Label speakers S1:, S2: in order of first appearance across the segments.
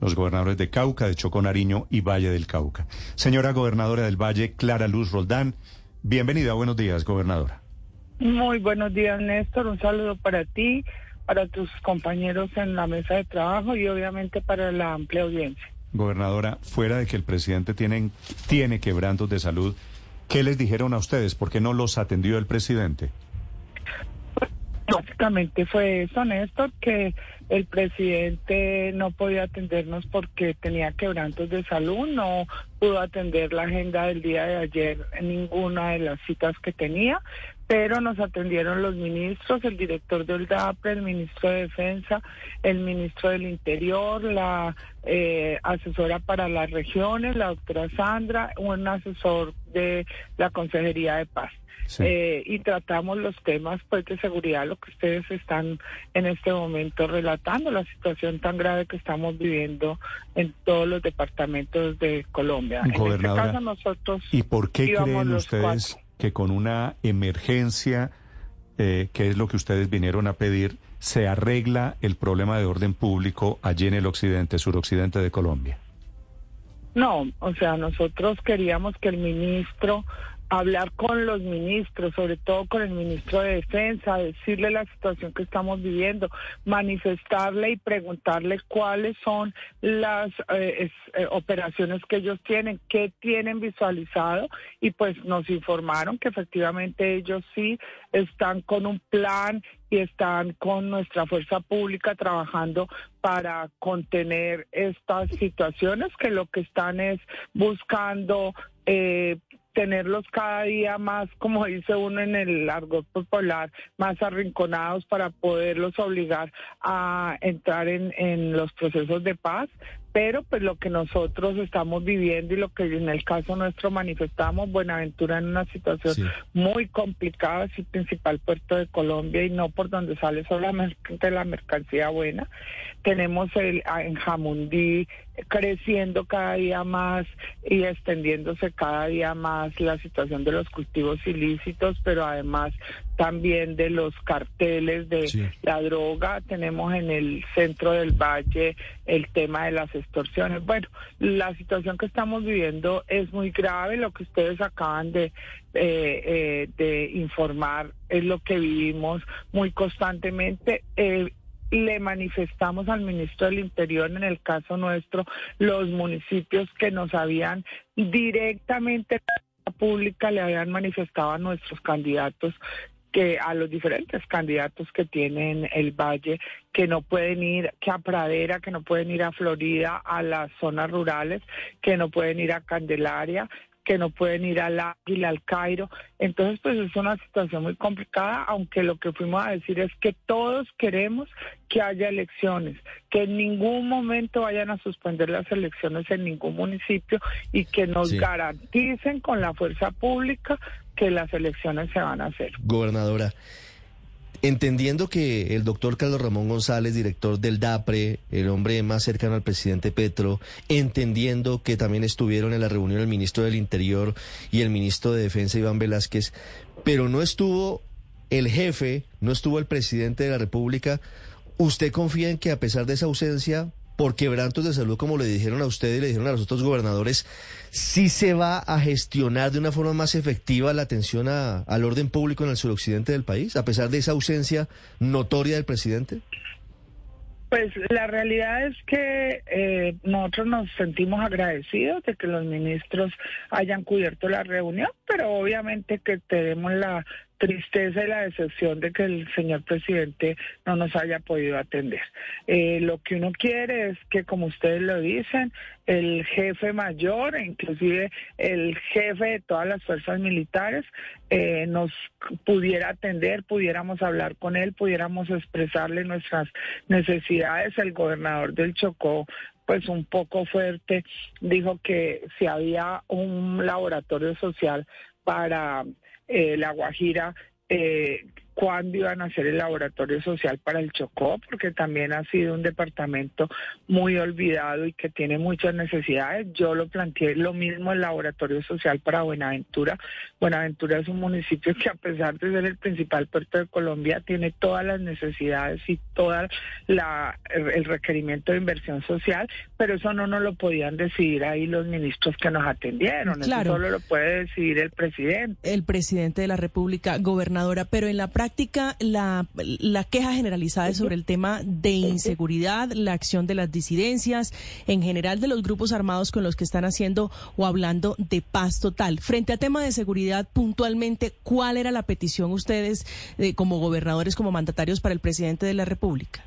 S1: los gobernadores de Cauca, de Chocó, Nariño y Valle del Cauca. Señora gobernadora del Valle, Clara Luz Roldán, bienvenida, buenos días, gobernadora.
S2: Muy buenos días, Néstor, un saludo para ti, para tus compañeros en la mesa de trabajo y obviamente para la amplia audiencia.
S1: Gobernadora, fuera de que el presidente tiene, tiene quebrantos de salud, ¿qué les dijeron a ustedes? ¿Por qué no los atendió el presidente?
S2: Básicamente fue eso, Néstor, que el presidente no podía atendernos porque tenía quebrantos de salud, no pudo atender la agenda del día de ayer en ninguna de las citas que tenía, pero nos atendieron los ministros, el director del DAPRE, el ministro de Defensa, el ministro del Interior, la eh, asesora para las regiones, la doctora Sandra, un asesor de la Consejería de Paz. Eh, y tratamos los temas pues de seguridad, lo que ustedes están en este momento relatando, la situación tan grave que estamos viviendo en todos los departamentos de Colombia.
S1: en este caso nosotros ¿Y por qué creen ustedes que con una emergencia, eh, que es lo que ustedes vinieron a pedir, se arregla el problema de orden público allí en el occidente, suroccidente de Colombia?
S2: No, o sea, nosotros queríamos que el ministro hablar con los ministros, sobre todo con el ministro de Defensa, decirle la situación que estamos viviendo, manifestarle y preguntarle cuáles son las eh, eh, operaciones que ellos tienen, qué tienen visualizado y pues nos informaron que efectivamente ellos sí están con un plan y están con nuestra fuerza pública trabajando para contener estas situaciones que lo que están es buscando eh, tenerlos cada día más, como dice uno en el largo popular, más arrinconados para poderlos obligar a entrar en, en los procesos de paz, pero pues lo que nosotros estamos viviendo y lo que en el caso nuestro manifestamos, Buenaventura en una situación muy complicada, es el principal puerto de Colombia y no por donde sale solamente la mercancía buena. Tenemos el en Jamundí creciendo cada día más y extendiéndose cada día más la situación de los cultivos ilícitos, pero además también de los carteles de la droga. Tenemos en el centro del valle el tema de las extorsiones. Bueno, la situación que estamos viviendo es muy grave. Lo que ustedes acaban de, eh, eh, de informar es lo que vivimos muy constantemente. Eh, le manifestamos al ministro del Interior, en el caso nuestro, los municipios que nos habían directamente pública le habían manifestado a nuestros candidatos que a los diferentes candidatos que tienen el Valle, que no pueden ir, que a Pradera, que no pueden ir a Florida, a las zonas rurales, que no pueden ir a Candelaria, que no pueden ir al Águila, al Cairo. Entonces, pues es una situación muy complicada, aunque lo que fuimos a decir es que todos queremos que haya elecciones, que en ningún momento vayan a suspender las elecciones en ningún municipio y que nos garanticen con la fuerza pública que las elecciones se van a hacer.
S3: Gobernadora, Entendiendo que el doctor Carlos Ramón González, director del DAPRE, el hombre más cercano al presidente Petro, entendiendo que también estuvieron en la reunión el ministro del Interior y el ministro de Defensa Iván Velázquez, pero no estuvo el jefe, no estuvo el presidente de la República, ¿usted confía en que a pesar de esa ausencia por quebrantos de salud, como le dijeron a usted y le dijeron a los otros gobernadores, sí se va a gestionar de una forma más efectiva la atención al orden público en el suroccidente del país, a pesar de esa ausencia notoria del presidente?
S2: Pues la realidad es que eh, nosotros nos sentimos agradecidos de que los ministros hayan cubierto la reunión, pero obviamente que tenemos la tristeza y la decepción de que el señor presidente no nos haya podido atender. Eh, lo que uno quiere es que, como ustedes lo dicen, el jefe mayor, e inclusive el jefe de todas las fuerzas militares, eh, nos pudiera atender, pudiéramos hablar con él, pudiéramos expresarle nuestras necesidades. El gobernador del Chocó pues un poco fuerte, dijo que si había un laboratorio social para eh, La Guajira, eh, cuándo iban a hacer el laboratorio social para el Chocó, porque también ha sido un departamento muy olvidado y que tiene muchas necesidades. Yo lo planteé lo mismo el laboratorio social para Buenaventura. Buenaventura es un municipio que a pesar de ser el principal puerto de Colombia, tiene todas las necesidades y toda la el requerimiento de inversión social, pero eso no nos lo podían decidir ahí los ministros que nos atendieron. Eso solo lo puede decidir el presidente.
S4: El presidente de la República, gobernadora, pero en la práctica la, la queja generalizada es sobre el tema de inseguridad, la acción de las disidencias, en general de los grupos armados con los que están haciendo o hablando de paz total. Frente a tema de seguridad, puntualmente, ¿cuál era la petición ustedes eh, como gobernadores, como mandatarios para el presidente de la República?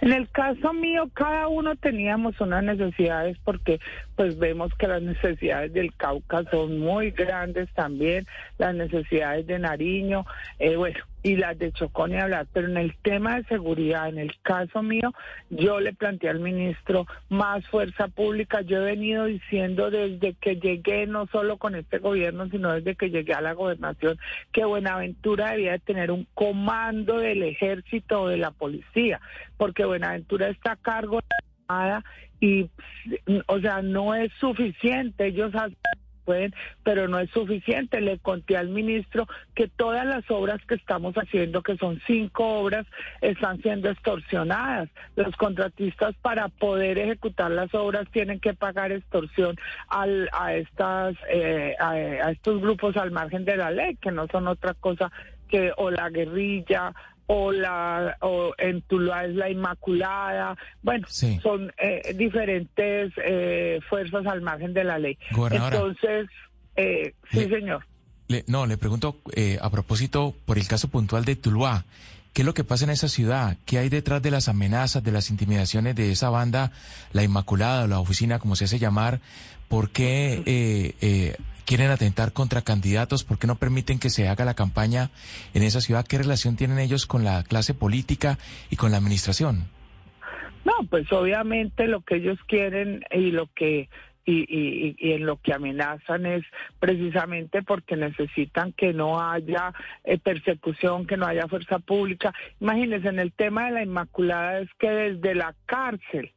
S2: En el caso mío, cada uno teníamos unas necesidades porque pues vemos que las necesidades del Cauca son muy grandes también, las necesidades de Nariño, eh, bueno, y las de Chocón y hablar, pero en el tema de seguridad, en el caso mío, yo le planteé al ministro más fuerza pública. Yo he venido diciendo desde que llegué, no solo con este gobierno, sino desde que llegué a la gobernación, que Buenaventura debía de tener un comando del ejército o de la policía, porque Buenaventura está a cargo de la Armada y, o sea, no es suficiente. Ellos pueden, pero no es suficiente. Le conté al ministro que todas las obras que estamos haciendo, que son cinco obras, están siendo extorsionadas. Los contratistas para poder ejecutar las obras tienen que pagar extorsión al, a, estas, eh, a estos grupos al margen de la ley, que no son otra cosa que o la guerrilla o la o en Tuluá es la Inmaculada, bueno, son eh, diferentes eh, fuerzas al margen de la ley. Entonces, eh, sí, señor.
S5: no, le pregunto a propósito por el caso puntual de Tuluá. ¿Qué es lo que pasa en esa ciudad? ¿Qué hay detrás de las amenazas, de las intimidaciones de esa banda, la Inmaculada, la oficina, como se hace llamar? ¿Por qué eh, quieren atentar contra candidatos? ¿Por qué no permiten que se haga la campaña en esa ciudad? ¿Qué relación tienen ellos con la clase política y con la administración?
S2: No, pues obviamente lo que ellos quieren y lo que y, en lo que amenazan es precisamente porque necesitan que no haya eh, persecución, que no haya fuerza pública. Imagínense, en el tema de la Inmaculada es que desde la cárcel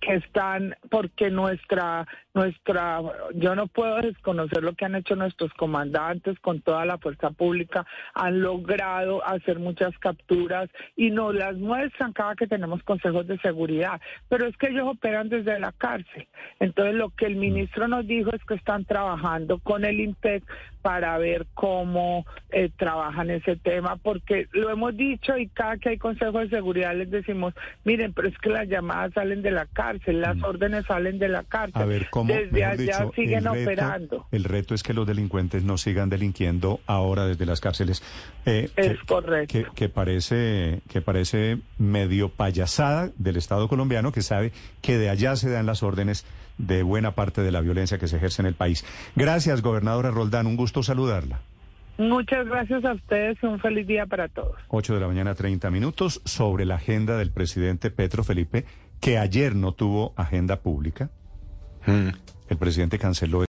S2: que están porque nuestra nuestra yo no puedo desconocer lo que han hecho nuestros comandantes con toda la fuerza pública. Han logrado hacer muchas capturas y nos las muestran cada que tenemos consejos de seguridad. Pero es que ellos operan desde la cárcel. Entonces lo que el ministro nos dijo es que están trabajando con el INPEC para ver cómo eh, trabajan ese tema porque lo hemos dicho y cada que hay consejos de seguridad les decimos miren pero es que las llamadas salen de la cárcel las mm. órdenes salen de la cárcel
S1: a ver, desde allá siguen operando. El reto es que los delincuentes no sigan delinquiendo ahora desde las cárceles.
S2: Eh, es correcto.
S1: Que, parece, que parece medio payasada del Estado colombiano que sabe que de allá se dan las órdenes de buena parte de la violencia que se ejerce en el país. Gracias, gobernadora Roldán. Un gusto saludarla.
S2: Muchas gracias a ustedes y un feliz día para todos.
S1: 8 de la mañana, 30 minutos, sobre la agenda del presidente Petro Felipe, que ayer no tuvo agenda pública. Mm. El presidente canceló